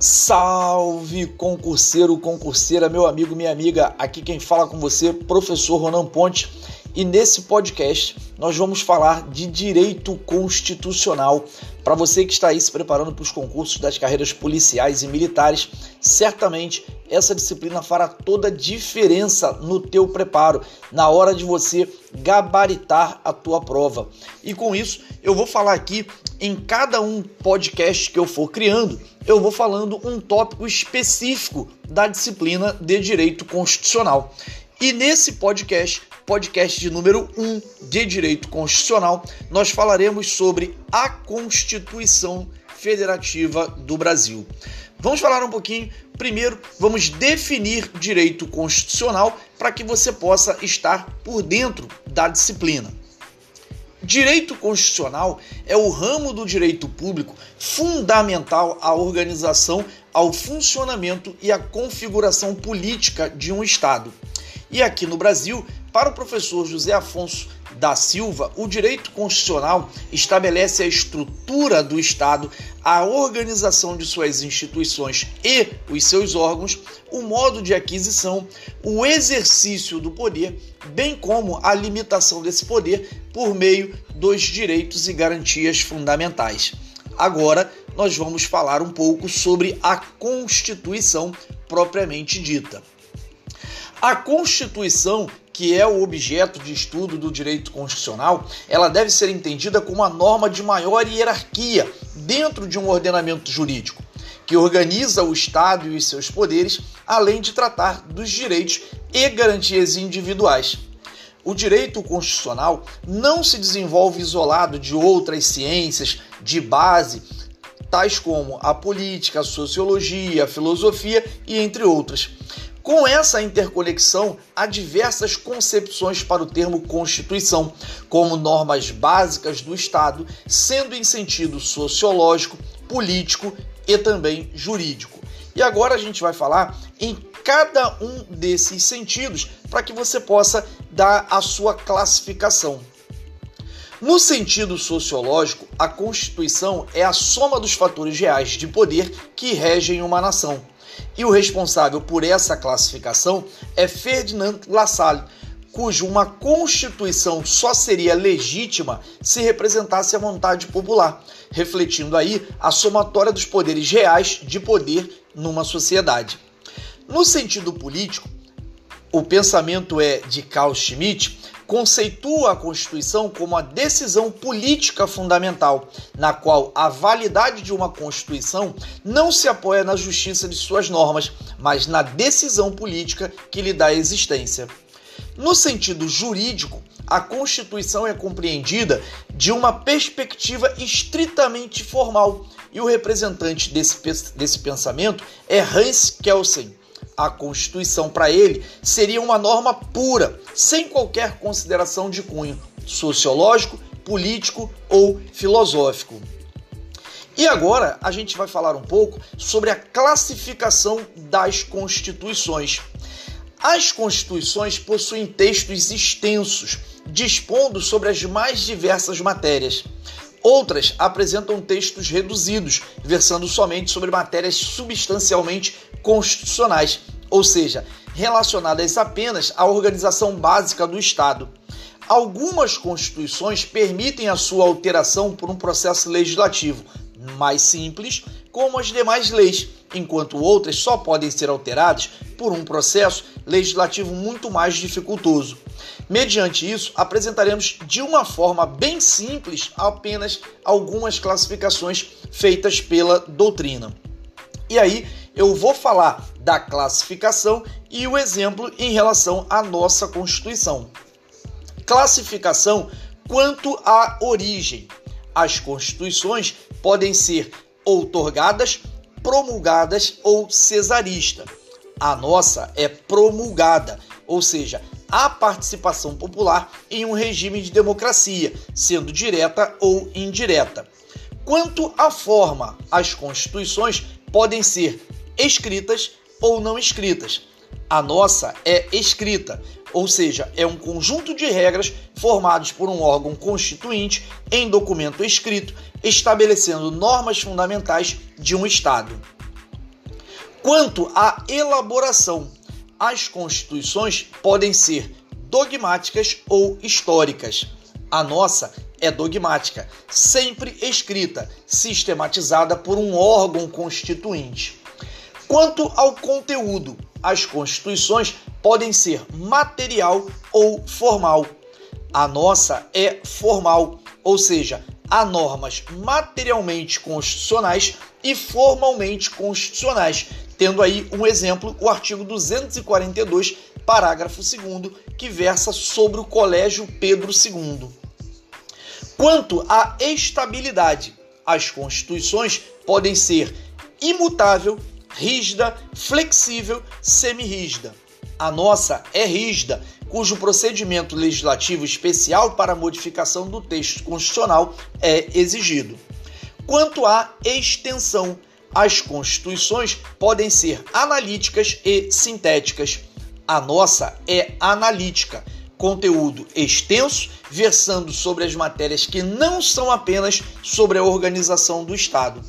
Salve concurseiro, concurseira, meu amigo, minha amiga. Aqui quem fala com você, professor Ronan Ponte, e nesse podcast nós vamos falar de direito constitucional. Para você que está aí se preparando para os concursos das carreiras policiais e militares, certamente essa disciplina fará toda a diferença no teu preparo, na hora de você gabaritar a tua prova. E com isso, eu vou falar aqui em cada um podcast que eu for criando, eu vou falando um tópico específico da disciplina de direito constitucional. E nesse podcast, podcast de número 1 de Direito Constitucional, nós falaremos sobre a Constituição Federativa do Brasil. Vamos falar um pouquinho. Primeiro, vamos definir direito constitucional para que você possa estar por dentro da disciplina. Direito constitucional é o ramo do direito público fundamental à organização, ao funcionamento e à configuração política de um Estado. E aqui no Brasil, para o professor José Afonso da Silva, o direito constitucional estabelece a estrutura do Estado, a organização de suas instituições e os seus órgãos, o modo de aquisição, o exercício do poder, bem como a limitação desse poder por meio dos direitos e garantias fundamentais. Agora, nós vamos falar um pouco sobre a Constituição propriamente dita. A Constituição, que é o objeto de estudo do direito constitucional, ela deve ser entendida como uma norma de maior hierarquia dentro de um ordenamento jurídico, que organiza o Estado e os seus poderes, além de tratar dos direitos e garantias individuais. O direito constitucional não se desenvolve isolado de outras ciências de base, tais como a política, a sociologia, a filosofia e entre outras. Com essa interconexão, há diversas concepções para o termo Constituição, como normas básicas do Estado, sendo em sentido sociológico, político e também jurídico. E agora a gente vai falar em cada um desses sentidos para que você possa dar a sua classificação. No sentido sociológico, a Constituição é a soma dos fatores reais de poder que regem uma nação e o responsável por essa classificação é Ferdinand Lassalle, cujo uma constituição só seria legítima se representasse a vontade popular, refletindo aí a somatória dos poderes reais de poder numa sociedade. No sentido político, o pensamento é de Carl Schmitt, conceitua a Constituição como a decisão política fundamental, na qual a validade de uma Constituição não se apoia na justiça de suas normas, mas na decisão política que lhe dá existência. No sentido jurídico, a Constituição é compreendida de uma perspectiva estritamente formal, e o representante desse, desse pensamento é Hans Kelsen a Constituição para ele seria uma norma pura, sem qualquer consideração de cunho sociológico, político ou filosófico. E agora a gente vai falar um pouco sobre a classificação das constituições. As constituições possuem textos extensos, dispondo sobre as mais diversas matérias. Outras apresentam textos reduzidos, versando somente sobre matérias substancialmente constitucionais, ou seja, relacionadas apenas à organização básica do Estado. Algumas constituições permitem a sua alteração por um processo legislativo mais simples, como as demais leis, enquanto outras só podem ser alteradas por um processo legislativo muito mais dificultoso. Mediante isso, apresentaremos de uma forma bem simples apenas algumas classificações feitas pela doutrina. E aí eu vou falar da classificação e o exemplo em relação à nossa Constituição. Classificação quanto à origem. As constituições podem ser outorgadas, promulgadas ou cesarista. A nossa é promulgada, ou seja, a participação popular em um regime de democracia, sendo direta ou indireta. Quanto à forma, as constituições podem ser escritas ou não escritas. A nossa é escrita, ou seja, é um conjunto de regras formados por um órgão constituinte em documento escrito, estabelecendo normas fundamentais de um Estado. Quanto à elaboração, as constituições podem ser dogmáticas ou históricas. A nossa é dogmática, sempre escrita, sistematizada por um órgão constituinte. Quanto ao conteúdo, as constituições podem ser material ou formal. A nossa é formal, ou seja, há normas materialmente constitucionais e formalmente constitucionais, tendo aí um exemplo, o artigo 242, parágrafo 2 que versa sobre o Colégio Pedro II. Quanto à estabilidade, as constituições podem ser imutável, rígida, flexível, semirrígida. A nossa é rígida, cujo procedimento legislativo especial para modificação do texto constitucional é exigido. Quanto à extensão, as constituições podem ser analíticas e sintéticas. A nossa é analítica, conteúdo extenso, versando sobre as matérias que não são apenas sobre a organização do Estado.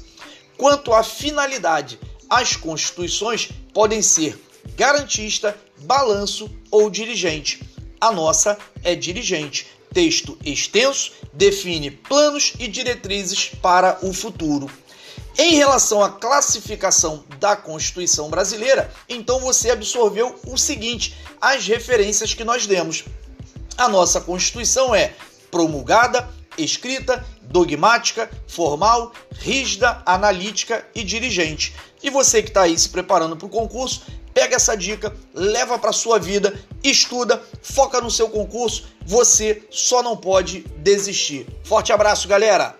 Quanto à finalidade, as constituições podem ser garantista, balanço ou dirigente. A nossa é dirigente. Texto extenso define planos e diretrizes para o futuro. Em relação à classificação da Constituição brasileira, então você absorveu o seguinte: as referências que nós demos. A nossa Constituição é promulgada, escrita, dogmática, formal, rígida, analítica e dirigente. E você que está aí se preparando para o concurso, pega essa dica, leva para sua vida, estuda, foca no seu concurso. Você só não pode desistir. Forte abraço, galera!